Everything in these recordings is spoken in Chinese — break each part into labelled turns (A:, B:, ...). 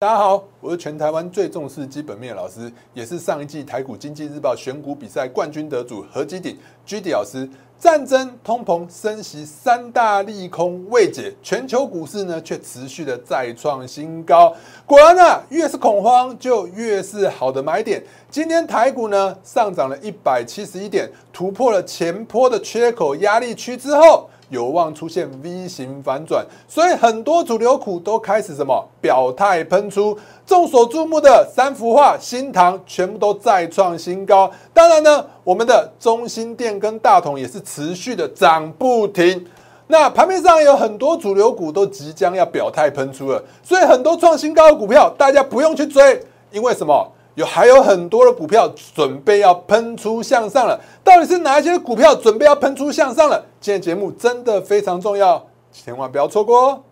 A: 大家好，我是全台湾最重视基本面老师，也是上一季台股经济日报选股比赛冠军得主何基鼎 G D 老师。战争、通膨、升息三大利空未解，全球股市呢却持续的再创新高。果然呢，越是恐慌就越是好的买点。今天台股呢上涨了一百七十一点，突破了前坡的缺口压力区之后。有望出现 V 型反转，所以很多主流股都开始什么表态喷出。众所注目的三幅画、新塘全部都再创新高。当然呢，我们的中心店跟大同也是持续的涨不停。那盘面上有很多主流股都即将要表态喷出了，所以很多创新高的股票大家不用去追，因为什么？有还有很多的股票准备要喷出向上了，到底是哪一些股票准备要喷出向上了？今天节目真的非常重要，千万不要错过哦。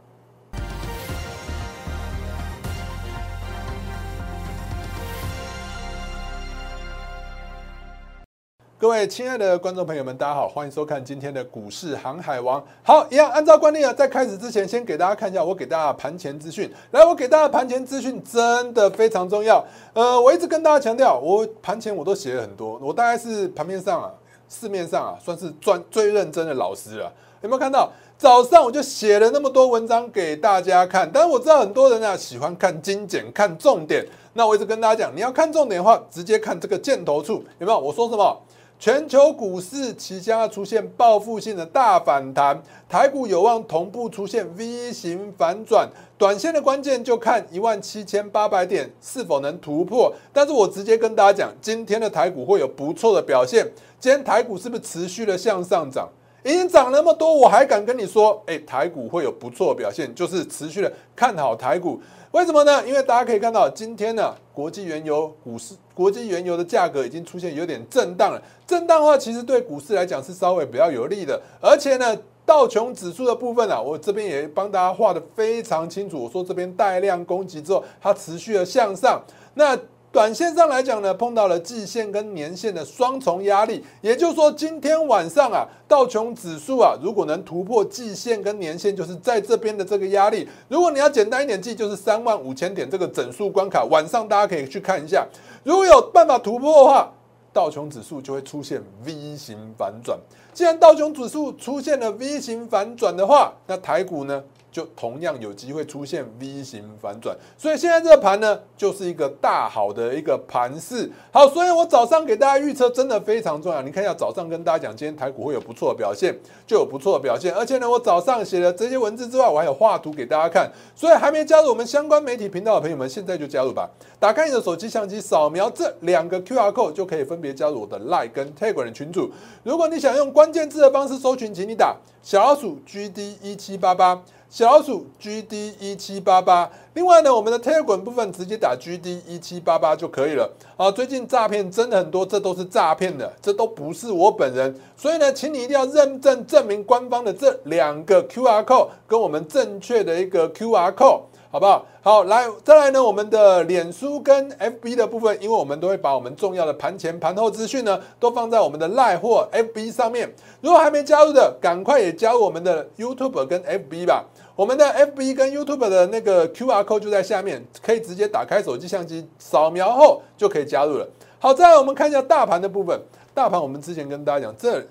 A: 各位亲爱的观众朋友们，大家好，欢迎收看今天的股市航海王。好，一样按照惯例啊，在开始之前，先给大家看一下我给大家盘前资讯。来，我给大家盘前资讯真的非常重要。呃，我一直跟大家强调，我盘前我都写了很多，我大概是盘面上啊，市面上啊，算是专最认真的老师了。有没有看到？早上我就写了那么多文章给大家看，但是我知道很多人啊喜欢看精简、看重点。那我一直跟大家讲，你要看重点的话，直接看这个箭头处，有没有？我说什么？全球股市即将要出现报复性的大反弹，台股有望同步出现 V 型反转。短线的关键就看一万七千八百点是否能突破。但是我直接跟大家讲，今天的台股会有不错的表现。今天台股是不是持续的向上涨？已经涨那么多，我还敢跟你说，哎，台股会有不错的表现，就是持续的看好台股。为什么呢？因为大家可以看到，今天呢，国际原油股市、国际原油的价格已经出现有点震荡了。震荡的话，其实对股市来讲是稍微比较有利的。而且呢，道琼指数的部分啊，我这边也帮大家画的非常清楚。我说这边带量攻击之后，它持续的向上。那短线上来讲呢，碰到了季线跟年线的双重压力，也就是说，今天晚上啊，道琼指数啊，如果能突破季线跟年线，就是在这边的这个压力。如果你要简单一点记，就是三万五千点这个整数关卡。晚上大家可以去看一下，如果有办法突破的话，道琼指数就会出现 V 型反转。既然道琼指数出现了 V 型反转的话，那台股呢？就同样有机会出现 V 型反转，所以现在这个盘呢，就是一个大好的一个盘势。好，所以我早上给大家预测真的非常重要。你看一下早上跟大家讲，今天台股会有不错的表现，就有不错的表现。而且呢，我早上写了这些文字之外，我还有画图给大家看。所以还没加入我们相关媒体频道的朋友们，现在就加入吧。打开你的手机相机，扫描这两个 QR code 就可以分别加入我的 Line 跟 Telegram 群组。如果你想用关键字的方式搜寻，请你打小老鼠 GD 一七八八。小老鼠 GD 一七八八，另外呢，我们的 Telegram 部分直接打 GD 一七八八就可以了。啊，最近诈骗真的很多，这都是诈骗的，这都不是我本人。所以呢，请你一定要认证证明官方的这两个 QR code 跟我们正确的一个 QR code。好不好？好，来，再来呢，我们的脸书跟 FB 的部分，因为我们都会把我们重要的盘前、盘后资讯呢，都放在我们的赖或 FB 上面。如果还没加入的，赶快也加入我们的 YouTube 跟 FB 吧。我们的 FB 跟 YouTube 的那个 QR code 就在下面，可以直接打开手机相机扫描后就可以加入了。好，再来我们看一下大盘的部分。大盘我们之前跟大家讲，这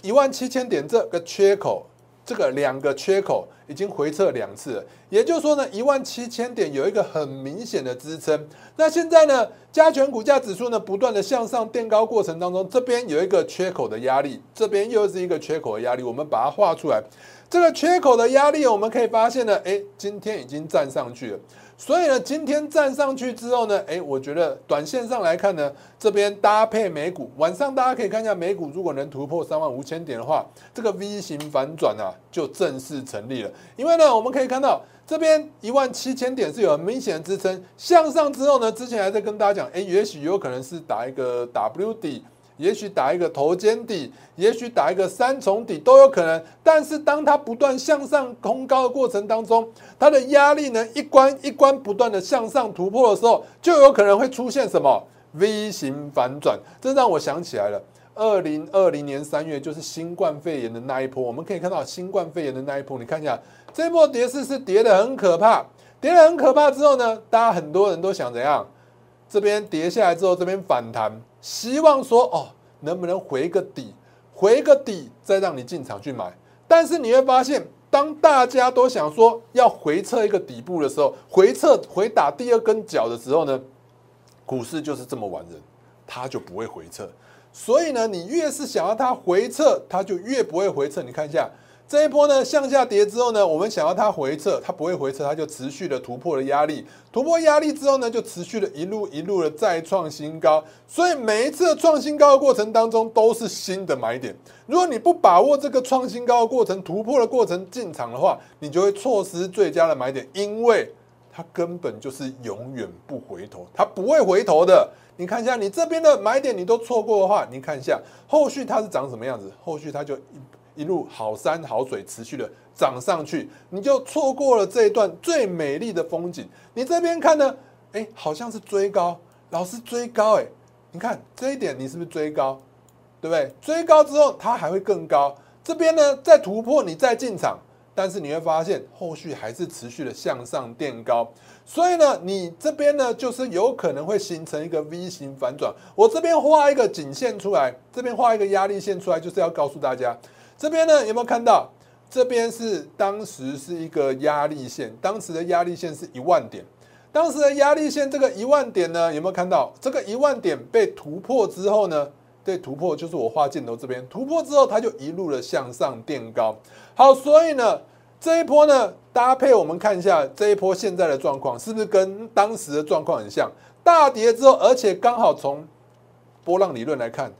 A: 一万七千点这个缺口。这个两个缺口已经回撤两次，也就是说呢，一万七千点有一个很明显的支撑。那现在呢，加权股价指数呢不断的向上垫高过程当中，这边有一个缺口的压力，这边又是一个缺口的压力，我们把它画出来。这个缺口的压力，我们可以发现呢，哎，今天已经站上去了。所以呢，今天站上去之后呢，哎，我觉得短线上来看呢，这边搭配美股，晚上大家可以看一下美股，如果能突破三万五千点的话，这个 V 型反转啊，就正式成立了。因为呢，我们可以看到这边一万七千点是有很明显的支撑，向上之后呢，之前还在跟大家讲，哎，也许有可能是打一个 W 底。也许打一个头肩底，也许打一个三重底都有可能。但是当它不断向上空高的过程当中，它的压力呢一关一关不断的向上突破的时候，就有可能会出现什么 V 型反转。这让我想起来了，二零二零年三月就是新冠肺炎的那一波。我们可以看到新冠肺炎的那一波，你看一下这波跌势是跌的很可怕。跌得很可怕之后呢，大家很多人都想怎样？这边跌下来之后，这边反弹，希望说哦，能不能回个底，回个底再让你进场去买。但是你会发现，当大家都想说要回撤一个底部的时候，回撤回打第二根脚的时候呢，股市就是这么玩人，它就不会回撤。所以呢，你越是想要它回撤，它就越不会回撤。你看一下。这一波呢向下跌之后呢，我们想要它回撤，它不会回撤，它就持续的突破了压力，突破压力之后呢，就持续的一路一路的再创新高。所以每一次创新高的过程当中都是新的买点。如果你不把握这个创新高的过程、突破的过程进场的话，你就会错失最佳的买点，因为它根本就是永远不回头，它不会回头的。你看一下，你这边的买点你都错过的话，你看一下后续它是长什么样子，后续它就。一一路好山好水，持续的涨上去，你就错过了这一段最美丽的风景。你这边看呢，哎，好像是追高，老是追高，哎，你看这一点，你是不是追高？对不对？追高之后，它还会更高。这边呢，再突破，你再进场，但是你会发现后续还是持续的向上垫高。所以呢，你这边呢，就是有可能会形成一个 V 型反转。我这边画一个颈线出来，这边画一个压力线出来，就是要告诉大家。这边呢有没有看到？这边是当时是一个压力线，当时的压力线是一万点。当时的压力线这个一万点呢，有没有看到？这个一万点被突破之后呢？对，突破就是我画箭头这边突破之后，它就一路的向上垫高。好，所以呢，这一波呢，搭配我们看一下这一波现在的状况，是不是跟当时的状况很像？大跌之后，而且刚好从波浪理论来看。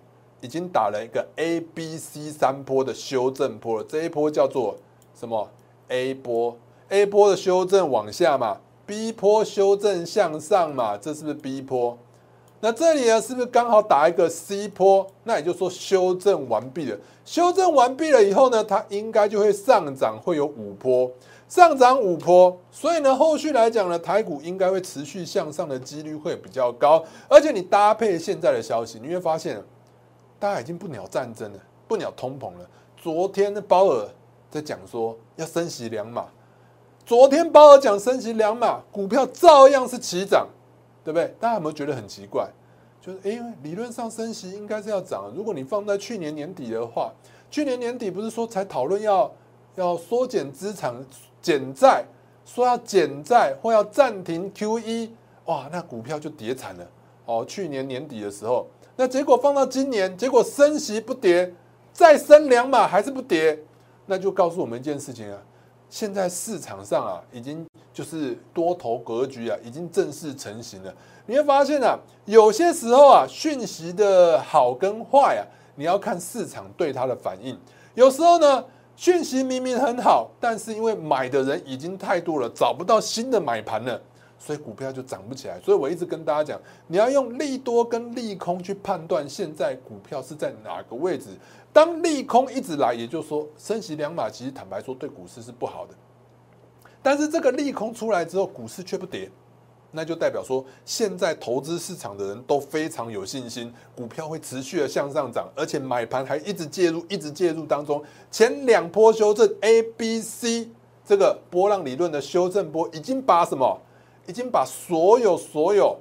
A: 已经打了一个 A、B、C 三波的修正波了，这一波叫做什么？A 波，A 波的修正往下嘛，B 波修正向上嘛，这是不是 B 波？那这里呢，是不是刚好打一个 C 波？那也就是说修正完毕了。修正完毕了以后呢，它应该就会上涨，会有五波，上涨五波。所以呢，后续来讲呢，台股应该会持续向上的几率会比较高。而且你搭配现在的消息，你会发现。大家已经不鸟战争了，不鸟通膨了。昨天的鲍尔在讲说要升息两码，昨天鲍尔讲升息两码，股票照样是齐涨，对不对？大家有没有觉得很奇怪？就是因为理论上升息应该是要涨，如果你放在去年年底的话，去年年底不是说才讨论要要缩减资产减债，说要减债或要暂停 Q E，哇，那股票就跌惨了。哦，去年年底的时候。那结果放到今年，结果升息不跌，再升两码还是不跌，那就告诉我们一件事情啊，现在市场上啊，已经就是多头格局啊，已经正式成型了。你会发现啊，有些时候啊，讯息的好跟坏啊，你要看市场对它的反应。有时候呢，讯息明明很好，但是因为买的人已经太多了，找不到新的买盘了。所以股票就涨不起来，所以我一直跟大家讲，你要用利多跟利空去判断现在股票是在哪个位置。当利空一直来，也就是说升息两码，其实坦白说对股市是不好的。但是这个利空出来之后，股市却不跌，那就代表说现在投资市场的人都非常有信心，股票会持续的向上涨，而且买盘还一直介入，一直介入当中。前两波修正 A、B、C 这个波浪理论的修正波，已经把什么？已经把所有所有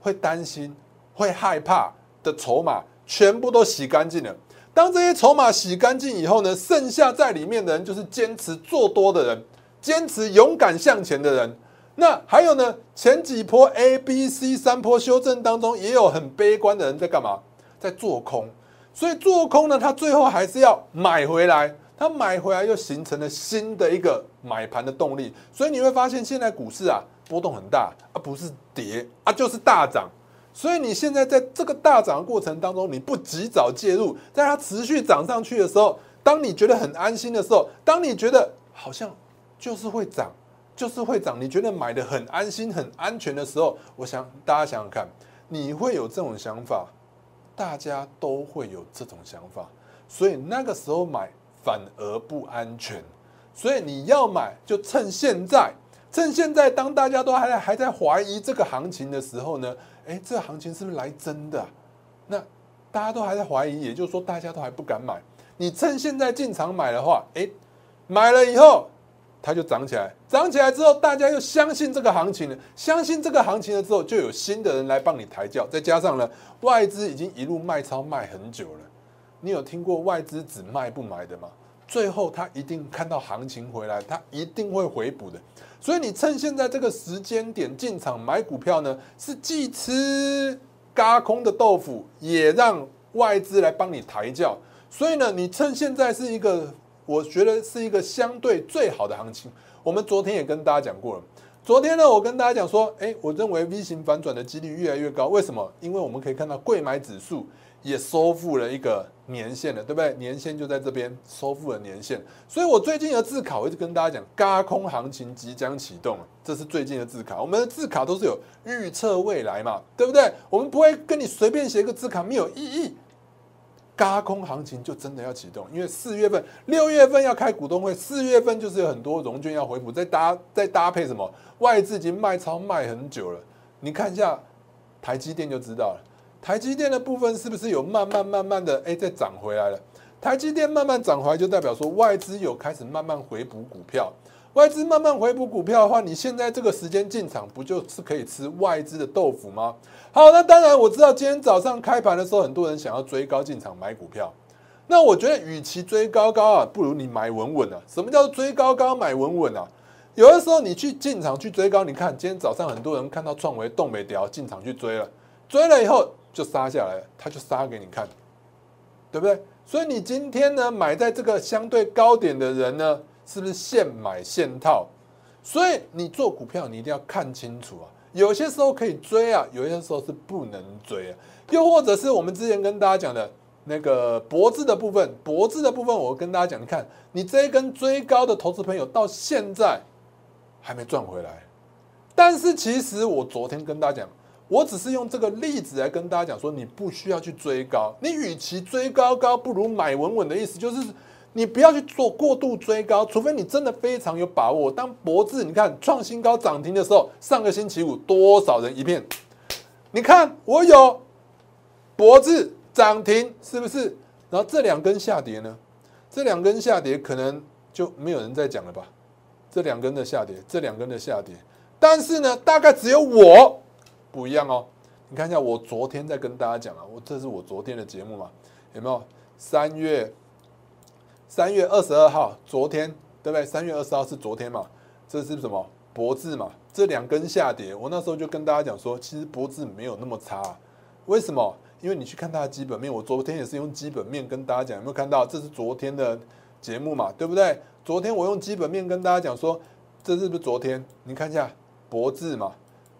A: 会担心、会害怕的筹码全部都洗干净了。当这些筹码洗干净以后呢，剩下在里面的人就是坚持做多的人，坚持勇敢向前的人。那还有呢，前几波 A、B、C 三波修正当中，也有很悲观的人在干嘛？在做空。所以做空呢，他最后还是要买回来。他买回来又形成了新的一个买盘的动力。所以你会发现，现在股市啊。波动很大啊，不是跌啊，就是大涨。所以你现在在这个大涨的过程当中，你不及早介入，在它持续涨上去的时候，当你觉得很安心的时候，当你觉得好像就是会涨，就是会涨，你觉得买的很安心、很安全的时候，我想大家想想看，你会有这种想法，大家都会有这种想法，所以那个时候买反而不安全。所以你要买，就趁现在。趁现在，当大家都还在还在怀疑这个行情的时候呢，哎，这行情是不是来真的？那大家都还在怀疑，也就是说，大家都还不敢买。你趁现在进场买的话，哎，买了以后，它就涨起来，涨起来之后，大家又相信这个行情了，相信这个行情了之后，就有新的人来帮你抬轿，再加上呢，外资已经一路卖超卖很久了，你有听过外资只卖不买的吗？最后他一定看到行情回来，他一定会回补的，所以你趁现在这个时间点进场买股票呢，是既吃嘎空的豆腐，也让外资来帮你抬轿，所以呢，你趁现在是一个。我觉得是一个相对最好的行情。我们昨天也跟大家讲过了。昨天呢，我跟大家讲说，哎，我认为 V 型反转的几率越来越高。为什么？因为我们可以看到贵买指数也收复了一个年限了，对不对？年限就在这边收复了年限。所以我最近的自考一直跟大家讲，嘎空行情即将启动这是最近的自考。我们的自考都是有预测未来嘛，对不对？我们不会跟你随便写一个自考，没有意义。嘎空行情就真的要启动，因为四月份、六月份要开股东会，四月份就是有很多融券要回补，再搭再搭配什么外资已经卖超卖很久了。你看一下台积电就知道了，台积电的部分是不是有慢慢慢慢的哎再涨回来了？台积电慢慢涨回来，就代表说外资有开始慢慢回补股票。外资慢慢回补股票的话，你现在这个时间进场，不就是可以吃外资的豆腐吗？好，那当然我知道今天早上开盘的时候，很多人想要追高进场买股票。那我觉得，与其追高高啊，不如你买稳稳啊。什么叫追高高买稳稳啊？有的时候你去进场去追高，你看今天早上很多人看到创维动没掉，进场去追了，追了以后就杀下来，他就杀给你看，对不对？所以你今天呢买在这个相对高点的人呢？是不是现买现套？所以你做股票，你一定要看清楚啊！有些时候可以追啊，有些时候是不能追啊。又或者是我们之前跟大家讲的那个脖子的部分，脖子的部分，我跟大家讲，你看你这一根追高的投资朋友到现在还没赚回来。但是其实我昨天跟大家讲，我只是用这个例子来跟大家讲说，你不需要去追高，你与其追高高，不如买稳稳的意思就是。你不要去做过度追高，除非你真的非常有把握。当博智你看创新高涨停的时候，上个星期五多少人一片？你看我有博智涨停，是不是？然后这两根下跌呢？这两根下跌可能就没有人再讲了吧？这两根的下跌，这两根的下跌，但是呢，大概只有我不一样哦。你看一下，我昨天在跟大家讲啊，我这是我昨天的节目嘛？有没有？三月。三月二十二号，昨天对不对？三月二十号是昨天嘛？这是什么？博智嘛？这两根下跌，我那时候就跟大家讲说，其实博智没有那么差。为什么？因为你去看它的基本面，我昨天也是用基本面跟大家讲，有没有看到？这是昨天的节目嘛？对不对？昨天我用基本面跟大家讲说，这是不是昨天？你看一下博智嘛，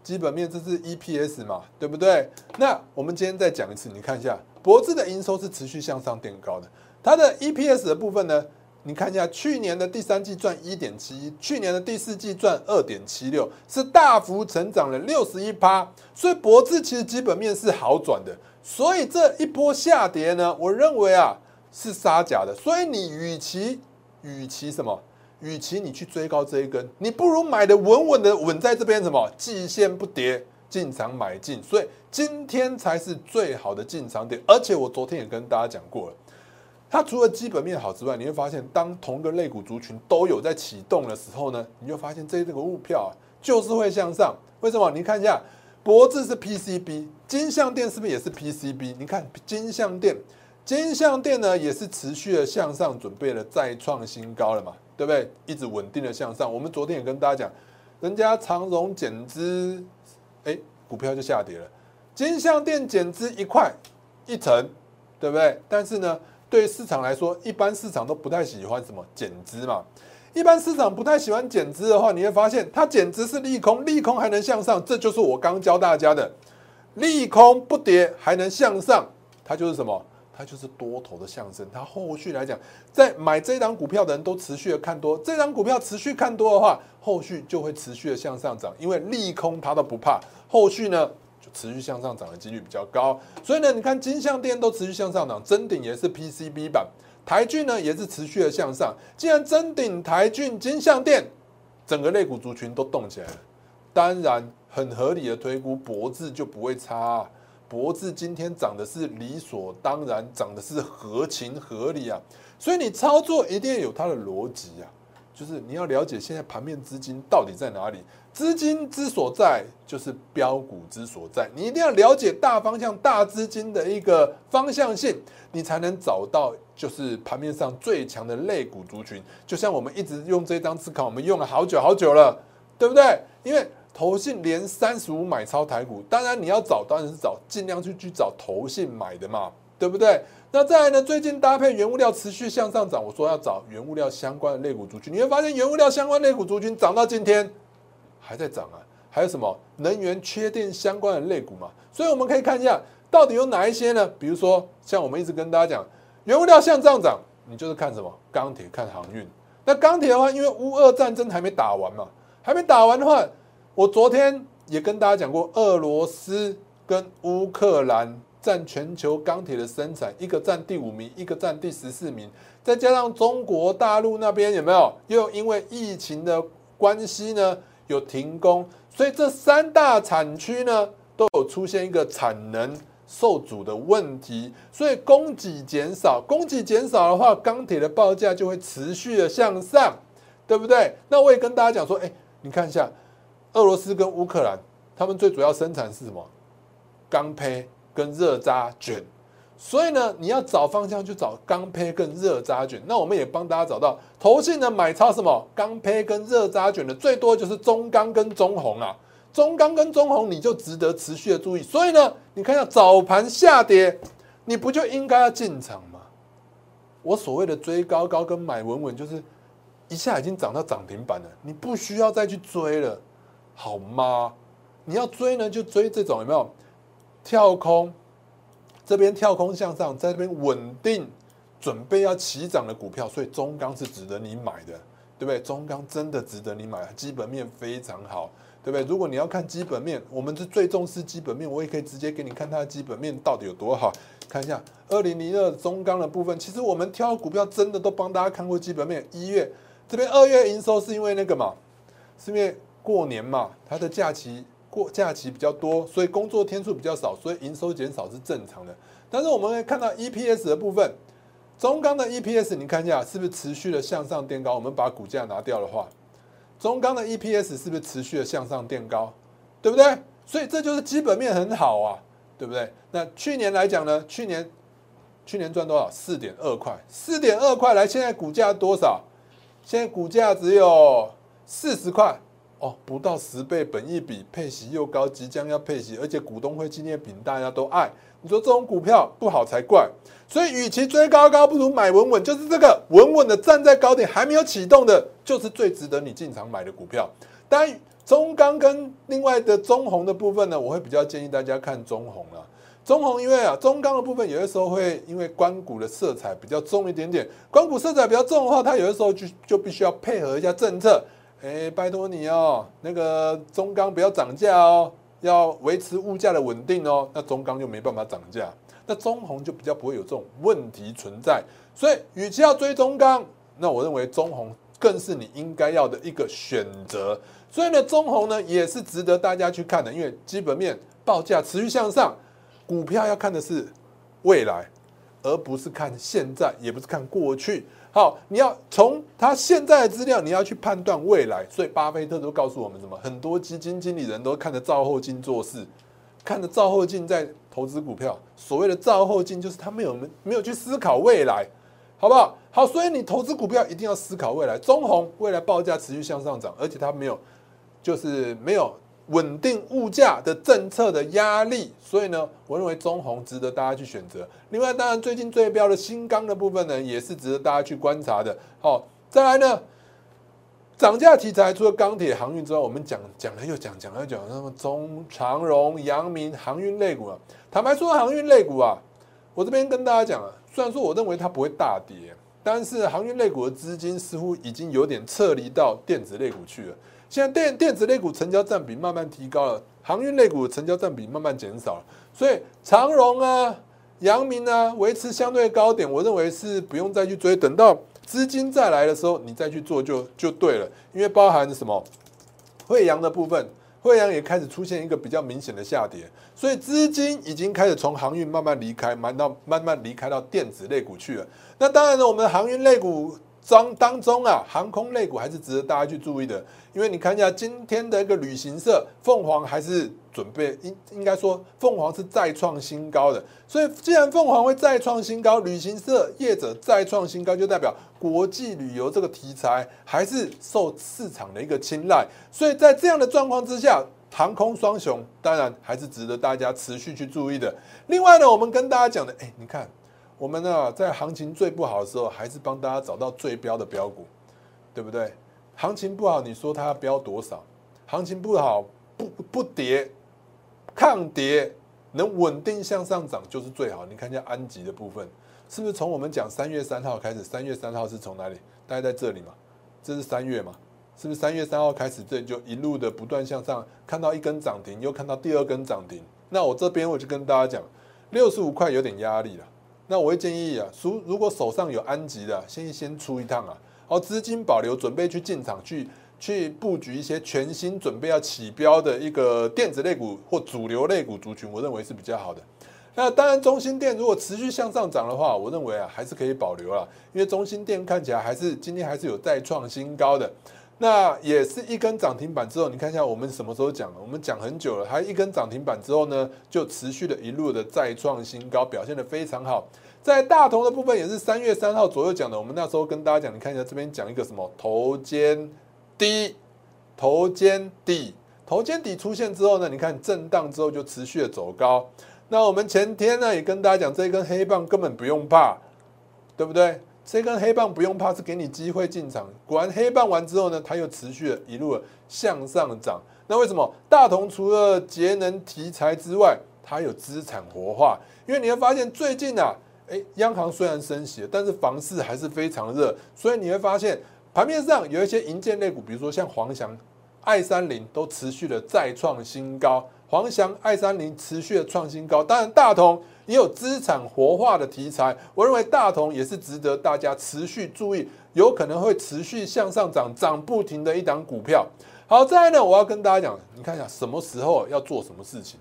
A: 基本面这是 EPS 嘛，对不对？那我们今天再讲一次，你看一下博智的营收是持续向上垫高的。它的 EPS 的部分呢？你看一下，去年的第三季赚一点七一，去年的第四季赚二点七六，是大幅成长了六十一趴。所以博智其实基本面是好转的。所以这一波下跌呢，我认为啊是杀假的。所以你与其与其什么，与其你去追高这一根，你不如买的稳稳的稳在这边什么，季线不跌进场买进。所以今天才是最好的进场点。而且我昨天也跟大家讲过了。它除了基本面好之外，你会发现，当同个类股族群都有在启动的时候呢，你就发现这这个物票啊，就是会向上。为什么？你看一下，博智是 PCB，金相电是不是也是 PCB？你看金相电，金相电呢也是持续的向上，准备了再创新高了嘛，对不对？一直稳定的向上。我们昨天也跟大家讲，人家长荣减资，哎，股票就下跌了。金相电减资一块一成，对不对？但是呢？对市场来说，一般市场都不太喜欢什么减资嘛。一般市场不太喜欢减资的话，你会发现它减资是利空，利空还能向上，这就是我刚教大家的，利空不跌还能向上，它就是什么？它就是多头的象征。它后续来讲，在买这档股票的人都持续的看多，这档股票持续看多的话，后续就会持续的向上涨，因为利空它都不怕，后续呢就？持续向上涨的几率比较高，所以呢，你看金相电都持续向上涨，真顶也是 PCB 版，台骏呢也是持续的向上。既然真顶、台骏、金相电整个类股族群都动起来了，当然很合理的推估，博智就不会差。博智今天涨的是理所当然，涨的是合情合理啊。所以你操作一定要有它的逻辑啊。就是你要了解现在盘面资金到底在哪里，资金之所在就是标股之所在，你一定要了解大方向、大资金的一个方向性，你才能找到就是盘面上最强的类股族群。就像我们一直用这张思考，我们用了好久好久了，对不对？因为投信连三十五买超台股，当然你要找，当然是找尽量去去找投信买的嘛，对不对？那再来呢？最近搭配原物料持续向上涨，我说要找原物料相关的类股族群，你会发现原物料相关类股族群涨到今天还在涨啊！还有什么能源缺电相关的类股嘛？所以我们可以看一下，到底有哪一些呢？比如说，像我们一直跟大家讲，原物料向上涨，你就是看什么钢铁、看航运。那钢铁的话，因为乌俄战争还没打完嘛，还没打完的话，我昨天也跟大家讲过，俄罗斯跟乌克兰。占全球钢铁的生产，一个占第五名，一个占第十四名，再加上中国大陆那边有没有？又因为疫情的关系呢，有停工，所以这三大产区呢都有出现一个产能受阻的问题，所以供给减少，供给减少的话，钢铁的报价就会持续的向上，对不对？那我也跟大家讲说，哎，你看一下，俄罗斯跟乌克兰，他们最主要生产是什么？钢坯。跟热轧卷，所以呢，你要找方向就找钢坯跟热轧卷。那我们也帮大家找到投信的买超什么钢坯跟热轧卷的最多就是中钢跟中红啊，中钢跟中红你就值得持续的注意。所以呢，你看一下早盘下跌，你不就应该要进场吗？我所谓的追高高跟买稳稳，就是一下已经涨到涨停板了，你不需要再去追了，好吗？你要追呢，就追这种有没有？跳空，这边跳空向上，在这边稳定，准备要起涨的股票，所以中钢是值得你买的，对不对？中钢真的值得你买，基本面非常好，对不对？如果你要看基本面，我们是最重视基本面，我也可以直接给你看它的基本面到底有多好。看一下二零零二中钢的部分，其实我们挑股票真的都帮大家看过基本面。一月这边二月营收是因为那个嘛，是因为过年嘛，它的假期。过假期比较多，所以工作天数比较少，所以营收减少是正常的。但是我们会看到 EPS 的部分，中钢的 EPS，你看一下是不是持续的向上垫高？我们把股价拿掉的话，中钢的 EPS 是不是持续的向上垫高？对不对？所以这就是基本面很好啊，对不对？那去年来讲呢？去年去年赚多少？四点二块，四点二块来，现在股价多少？现在股价只有四十块。哦，不到十倍本益比，配息又高，即将要配息，而且股东会纪念品大家都爱。你说这种股票不好才怪。所以，与其追高高，不如买稳稳，就是这个稳稳的站在高点，还没有启动的，就是最值得你进场买的股票。当然，中钢跟另外的中红的部分呢，我会比较建议大家看中红了。中红因为啊，中钢的部分有的时候会因为关股的色彩比较重一点点，关股色彩比较重的话，它有的时候就就必须要配合一下政策。哎，拜托你哦，那个中钢不要涨价哦，要维持物价的稳定哦。那中钢就没办法涨价，那中红就比较不会有这种问题存在。所以，与其要追中钢，那我认为中红更是你应该要的一个选择。所以呢，中红呢也是值得大家去看的，因为基本面报价持续向上，股票要看的是未来，而不是看现在，也不是看过去。好，你要从他现在的资料，你要去判断未来。所以巴菲特都告诉我们什么？很多基金经理人都看着照后镜做事，看着照后镜在投资股票。所谓的照后镜，就是他没有没有去思考未来，好不好？好，所以你投资股票一定要思考未来。中红未来报价持续向上涨，而且它没有，就是没有。稳定物价的政策的压力，所以呢，我认为中红值得大家去选择。另外，当然最近最标的新钢的部分呢，也是值得大家去观察的。好，再来呢，涨价题材除了钢铁、航运之外，我们讲讲了又讲，讲了又讲，那么中长荣、阳明航运类股啊，坦白说，航运类股啊，我这边跟大家讲啊，虽然说我认为它不会大跌，但是航运类股的资金似乎已经有点撤离到电子类股去了。现在电电子类股成交占比慢慢提高了，航运类股成交占比慢慢减少了，所以长荣啊、阳明啊维持相对高点，我认为是不用再去追，等到资金再来的时候，你再去做就就对了。因为包含什么，惠阳的部分，惠阳也开始出现一个比较明显的下跌，所以资金已经开始从航运慢慢离开，慢到慢慢离开到电子类股去了。那当然呢，我们的航运类股当当中啊，航空类股还是值得大家去注意的，因为你看一下今天的一个旅行社凤凰还是准备应应该说凤凰是再创新高的，所以既然凤凰会再创新高，旅行社业者再创新高，就代表国际旅游这个题材还是受市场的一个青睐，所以在这样的状况之下，航空双雄当然还是值得大家持续去注意的。另外呢，我们跟大家讲的，哎，你看。我们呢，在行情最不好的时候，还是帮大家找到最标的标股，对不对？行情不好，你说它要标多少？行情不好，不不跌，抗跌，能稳定向上涨就是最好。你看一下安吉的部分，是不是从我们讲三月三号开始？三月三号是从哪里？大概在这里嘛？这是三月嘛？是不是三月三号开始，这就一路的不断向上，看到一根涨停，又看到第二根涨停。那我这边我就跟大家讲，六十五块有点压力了。那我会建议啊，如如果手上有安吉的，先先出一趟啊，好资金保留，准备去进场去去布局一些全新准备要起标的一个电子类股或主流类股族群，我认为是比较好的。那当然，中心店如果持续向上涨的话，我认为啊还是可以保留了，因为中心店看起来还是今天还是有再创新高的。那也是一根涨停板之后，你看一下我们什么时候讲了？我们讲很久了，还一根涨停板之后呢，就持续的一路的再创新高，表现的非常好。在大同的部分也是三月三号左右讲的，我们那时候跟大家讲，你看一下这边讲一个什么头肩低，头肩底，头肩底出现之后呢，你看震荡之后就持续的走高。那我们前天呢也跟大家讲，这一根黑棒根本不用怕，对不对？这根黑棒不用怕，是给你机会进场。果然黑棒完之后呢，它又持续了一路向上涨。那为什么大同除了节能题材之外，它有资产活化？因为你会发现最近啊，诶，央行虽然升息，但是房市还是非常热，所以你会发现盘面上有一些银建类股，比如说像黄翔、爱三零都持续的再创新高。黄翔、爱三零持续的创新高，当然大同也有资产活化的题材，我认为大同也是值得大家持续注意，有可能会持续向上涨，涨不停的一档股票。好，再来呢，我要跟大家讲，你看一下什么时候要做什么事情，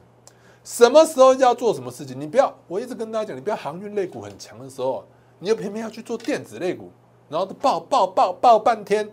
A: 什么时候要做什么事情，你不要，我一直跟大家讲，你不要航运类股很强的时候，你又偏偏要去做电子类股，然后爆爆爆爆半天，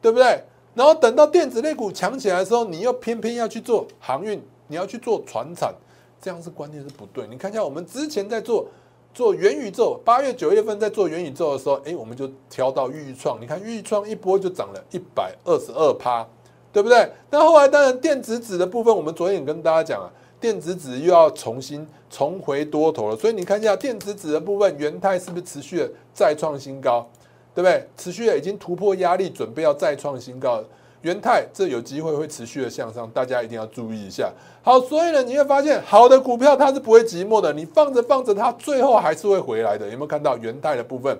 A: 对不对？然后等到电子类股强起来的时候，你又偏偏要去做航运。你要去做船产，这样是观念是不对。你看一下，我们之前在做做元宇宙，八月九月份在做元宇宙的时候，哎，我们就挑到预创。你看预创一波就涨了一百二十二趴，对不对？那后来当然电子纸的部分，我们昨天也跟大家讲啊，电子纸又要重新重回多头了。所以你看一下电子纸的部分，元泰是不是持续的再创新高，对不对？持续的已经突破压力，准备要再创新高。元泰这有机会会持续的向上，大家一定要注意一下。好，所以呢，你会发现好的股票它是不会寂寞的，你放着放着，它最后还是会回来的。有没有看到元泰的部分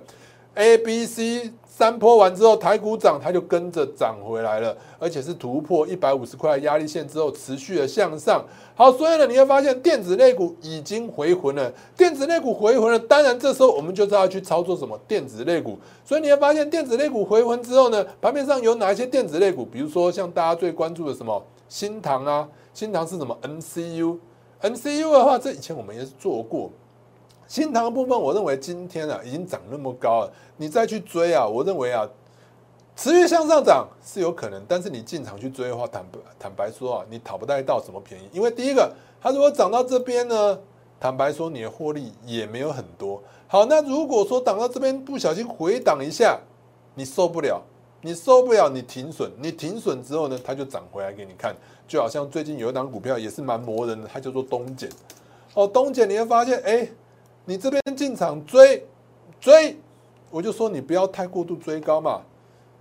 A: ？A、B、C。三波完之后，台股涨，它就跟着涨回来了，而且是突破一百五十块压力线之后，持续的向上。好，所以呢，你会发现电子类股已经回魂了。电子类股回魂了，当然这时候我们就是要去操作什么电子类股。所以你会发现电子类股回魂之后呢，盘面上有哪一些电子类股？比如说像大家最关注的什么新唐啊，新唐是什么 MCU？MCU 的话，这以前我们也是做过。新塘部分，我认为今天啊已经涨那么高了，你再去追啊，我认为啊持续向上涨是有可能，但是你进场去追的话，坦白坦白说啊，你讨不到什么便宜，因为第一个，它如果涨到这边呢，坦白说你的获利也没有很多。好，那如果说涨到这边不小心回档一下，你受不了，你受不了，你停损，你停损之后呢，它就涨回来给你看，就好像最近有一档股票也是蛮磨人的，它叫做东碱。哦，东碱你会发现，哎。你这边进场追追，我就说你不要太过度追高嘛，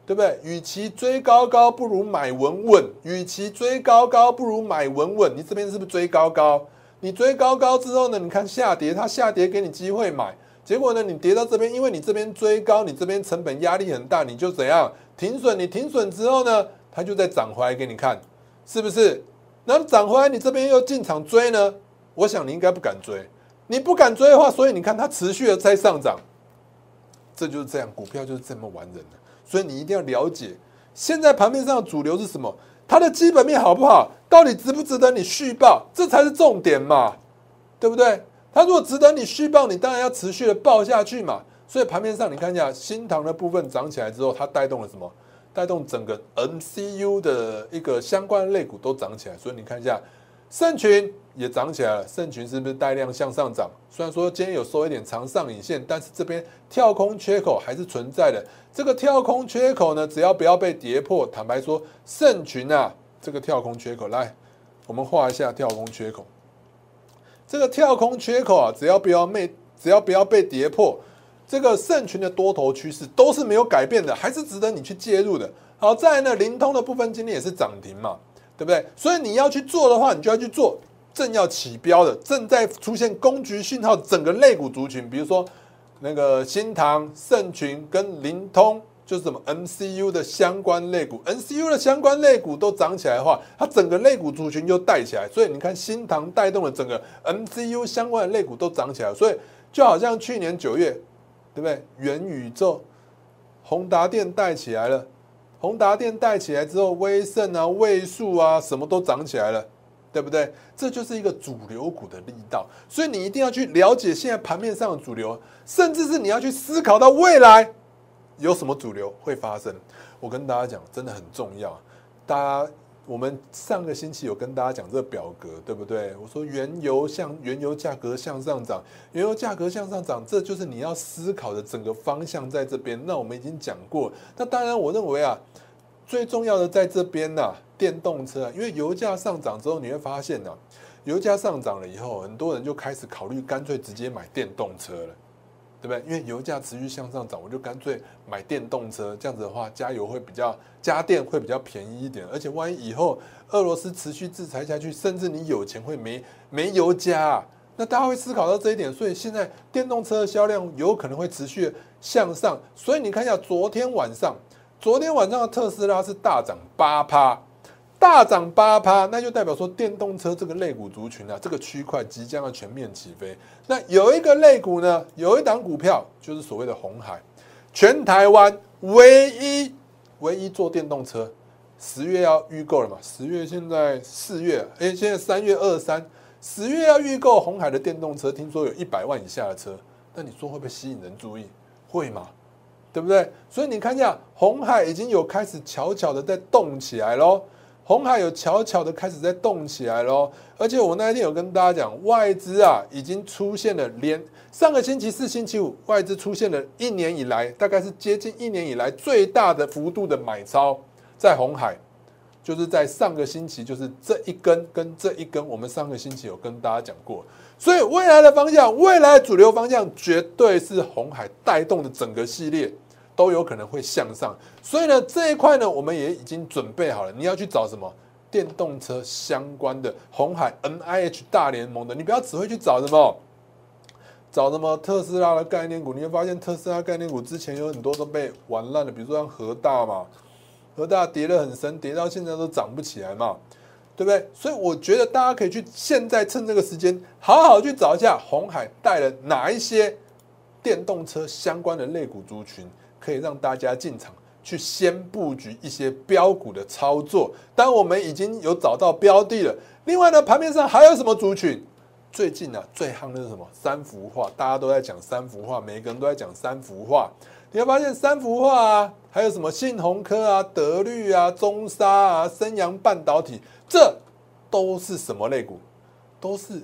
A: 对不对？与其追高高，不如买稳稳；与其追高高，不如买稳稳。你这边是不是追高高？你追高高之后呢？你看下跌，它下跌给你机会买，结果呢？你跌到这边，因为你这边追高，你这边成本压力很大，你就怎样停损？你停损之后呢？它就在涨回来给你看，是不是？那涨回来，你这边又进场追呢？我想你应该不敢追。你不敢追的话，所以你看它持续的在上涨，这就是这样，股票就是这么玩人的。所以你一定要了解，现在盘面上的主流是什么，它的基本面好不好，到底值不值得你续报，这才是重点嘛，对不对？它如果值得你续报，你当然要持续的报下去嘛。所以盘面上你看一下，新塘的部分涨起来之后，它带动了什么？带动整个 MCU 的一个相关类股都涨起来。所以你看一下，盛群也涨起来了。盛群是不是带量向上涨？虽然说今天有收一点长上影线，但是这边跳空缺口还是存在的。这个跳空缺口呢，只要不要被跌破，坦白说，盛群啊，这个跳空缺口，来，我们画一下跳空缺口。这个跳空缺口啊，只要不要被只要不要被跌破。这个圣群的多头趋势都是没有改变的，还是值得你去介入的。好在呢，灵通的部分今天也是涨停嘛，对不对？所以你要去做的话，你就要去做正要起标的、正在出现攻局讯号整个类股族群，比如说那个新唐、盛群跟灵通，就是什么 MCU 的相关类股，MCU 的相关类股都涨起来的话，它整个类股族群就带起来。所以你看，新唐带动了整个 MCU 相关的类股都涨起来，所以就好像去年九月。对不对？元宇宙，宏达电带起来了，宏达电带起来之后，威盛啊、位数啊，什么都涨起来了，对不对？这就是一个主流股的力道，所以你一定要去了解现在盘面上的主流，甚至是你要去思考到未来有什么主流会发生。我跟大家讲，真的很重要，大家。我们上个星期有跟大家讲这个表格，对不对？我说原油向原油价格向上涨，原油价格向上涨，这就是你要思考的整个方向在这边。那我们已经讲过，那当然我认为啊，最重要的在这边呐，电动车，因为油价上涨之后，你会发现呢，油价上涨了以后，很多人就开始考虑干脆直接买电动车了。对不对？因为油价持续向上涨，我就干脆买电动车，这样子的话，加油会比较加电会比较便宜一点。而且万一以后俄罗斯持续制裁下去，甚至你有钱会没没油加，那大家会思考到这一点。所以现在电动车的销量有可能会持续向上。所以你看一下昨天晚上，昨天晚上的特斯拉是大涨八趴。大涨八趴，那就代表说电动车这个类股族群啊，这个区块即将要全面起飞。那有一个类股呢，有一档股票就是所谓的红海，全台湾唯一唯一做电动车，十月要预购了嘛？十月现在四月，哎，现在三月二三，十月要预购红海的电动车，听说有一百万以下的车，那你说会不会吸引人注意？会吗？对不对？所以你看一下，红海已经有开始悄悄的在动起来喽。红海有悄悄的开始在动起来喽，而且我那一天有跟大家讲，外资啊已经出现了连上个星期四、星期五，外资出现了一年以来大概是接近一年以来最大的幅度的买超，在红海，就是在上个星期，就是这一根跟这一根，我们上个星期有跟大家讲过，所以未来的方向，未来的主流方向绝对是红海带动的整个系列。都有可能会向上，所以呢，这一块呢，我们也已经准备好了。你要去找什么电动车相关的红海 N I H 大联盟的，你不要只会去找什么，找什么特斯拉的概念股。你会发现特斯拉概念股之前有很多都被玩烂了，比如说像和大嘛，和大跌得很深，跌到现在都涨不起来嘛，对不对？所以我觉得大家可以去现在趁这个时间，好好去找一下红海带了哪一些电动车相关的类股族群。可以让大家进场去先布局一些标股的操作。当我们已经有找到标的了，另外呢，盘面上还有什么族群？最近呢，最夯的是什么？三幅画，大家都在讲三幅画，每个人都在讲三幅画。你会发现三幅画啊，还有什么信鸿科啊、德律啊、中沙啊、升阳半导体，这都是什么类股？都是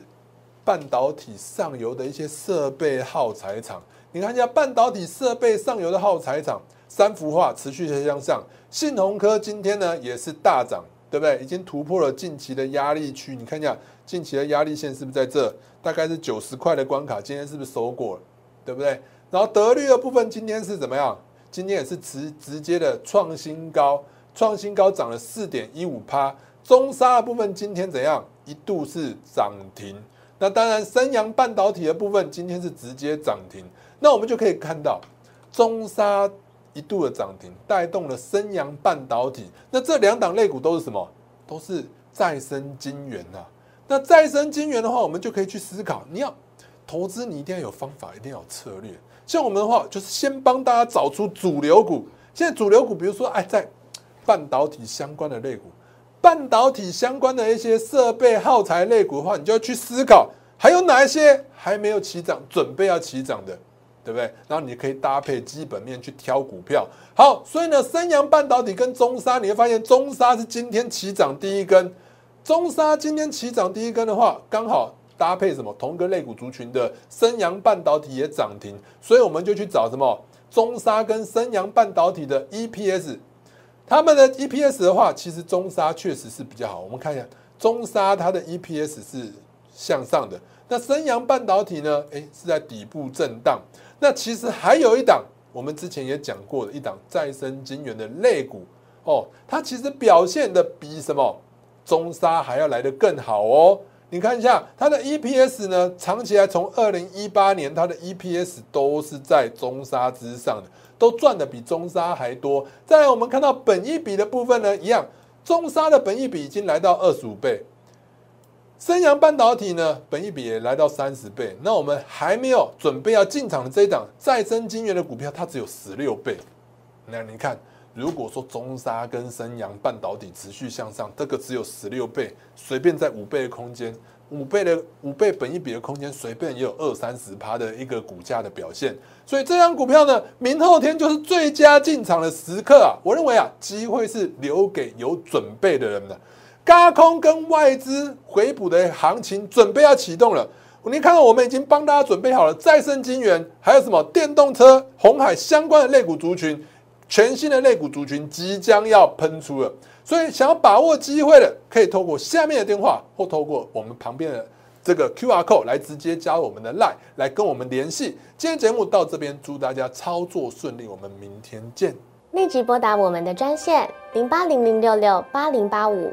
A: 半导体上游的一些设备耗材厂。你看一下半导体设备上游的耗材厂，三幅画持续向上。信鸿科今天呢也是大涨，对不对？已经突破了近期的压力区。你看一下近期的压力线是不是在这？大概是九十块的关卡，今天是不是收过了？对不对？然后德律的部分今天是怎么样？今天也是直直接的创新高，创新高涨了四点一五趴。中沙的部分今天怎样？一度是涨停。那当然，三洋半导体的部分今天是直接涨停。那我们就可以看到，中沙一度的涨停，带动了升阳半导体。那这两档类股都是什么？都是再生晶圆呐。那再生晶圆的话，我们就可以去思考，你要投资，你一定要有方法，一定要有策略。像我们的话，就是先帮大家找出主流股。现在主流股，比如说，哎，在半导体相关的类股，半导体相关的一些设备耗材类股的话，你就要去思考，还有哪一些还没有起涨，准备要起涨的。对不对？然后你可以搭配基本面去挑股票。好，所以呢，升阳半导体跟中沙，你会发现中沙是今天起涨第一根。中沙今天起涨第一根的话，刚好搭配什么同个类股族群的升阳半导体也涨停，所以我们就去找什么中沙跟升阳半导体的 EPS。他们的 EPS 的话，其实中沙确实是比较好。我们看一下中沙它的 EPS 是向上的，那升阳半导体呢？诶，是在底部震荡。那其实还有一档，我们之前也讲过的一档再生晶圆的类股哦，它其实表现的比什么中沙还要来得更好哦。你看一下它的 EPS 呢，长期来从二零一八年它的 EPS 都是在中沙之上的，都赚的比中沙还多。再来我们看到本益比的部分呢，一样，中沙的本益比已经来到二十五倍。升阳半导体呢，本益比也来到三十倍。那我们还没有准备要进场的这一档再生晶圆的股票，它只有十六倍。那你看，如果说中沙跟升阳半导体持续向上，这个只有十六倍，随便在五倍的空间，五倍的五倍本益比的空间，随便也有二三十趴的一个股价的表现。所以这张股票呢，明后天就是最佳进场的时刻啊！我认为啊，机会是留给有准备的人的。高空跟外资回补的行情准备要启动了，你看到我们已经帮大家准备好了再生金源，还有什么电动车、红海相关的类股族群，全新的类股族群即将要喷出了。所以想要把握机会的，可以透过下面的电话或透过我们旁边的这个 Q R code 来直接加我们的 Line 来跟我们联系。今天节目到这边，祝大家操作顺利，我们明天见。
B: 立即拨打我们的专线零八零零六六八零八五。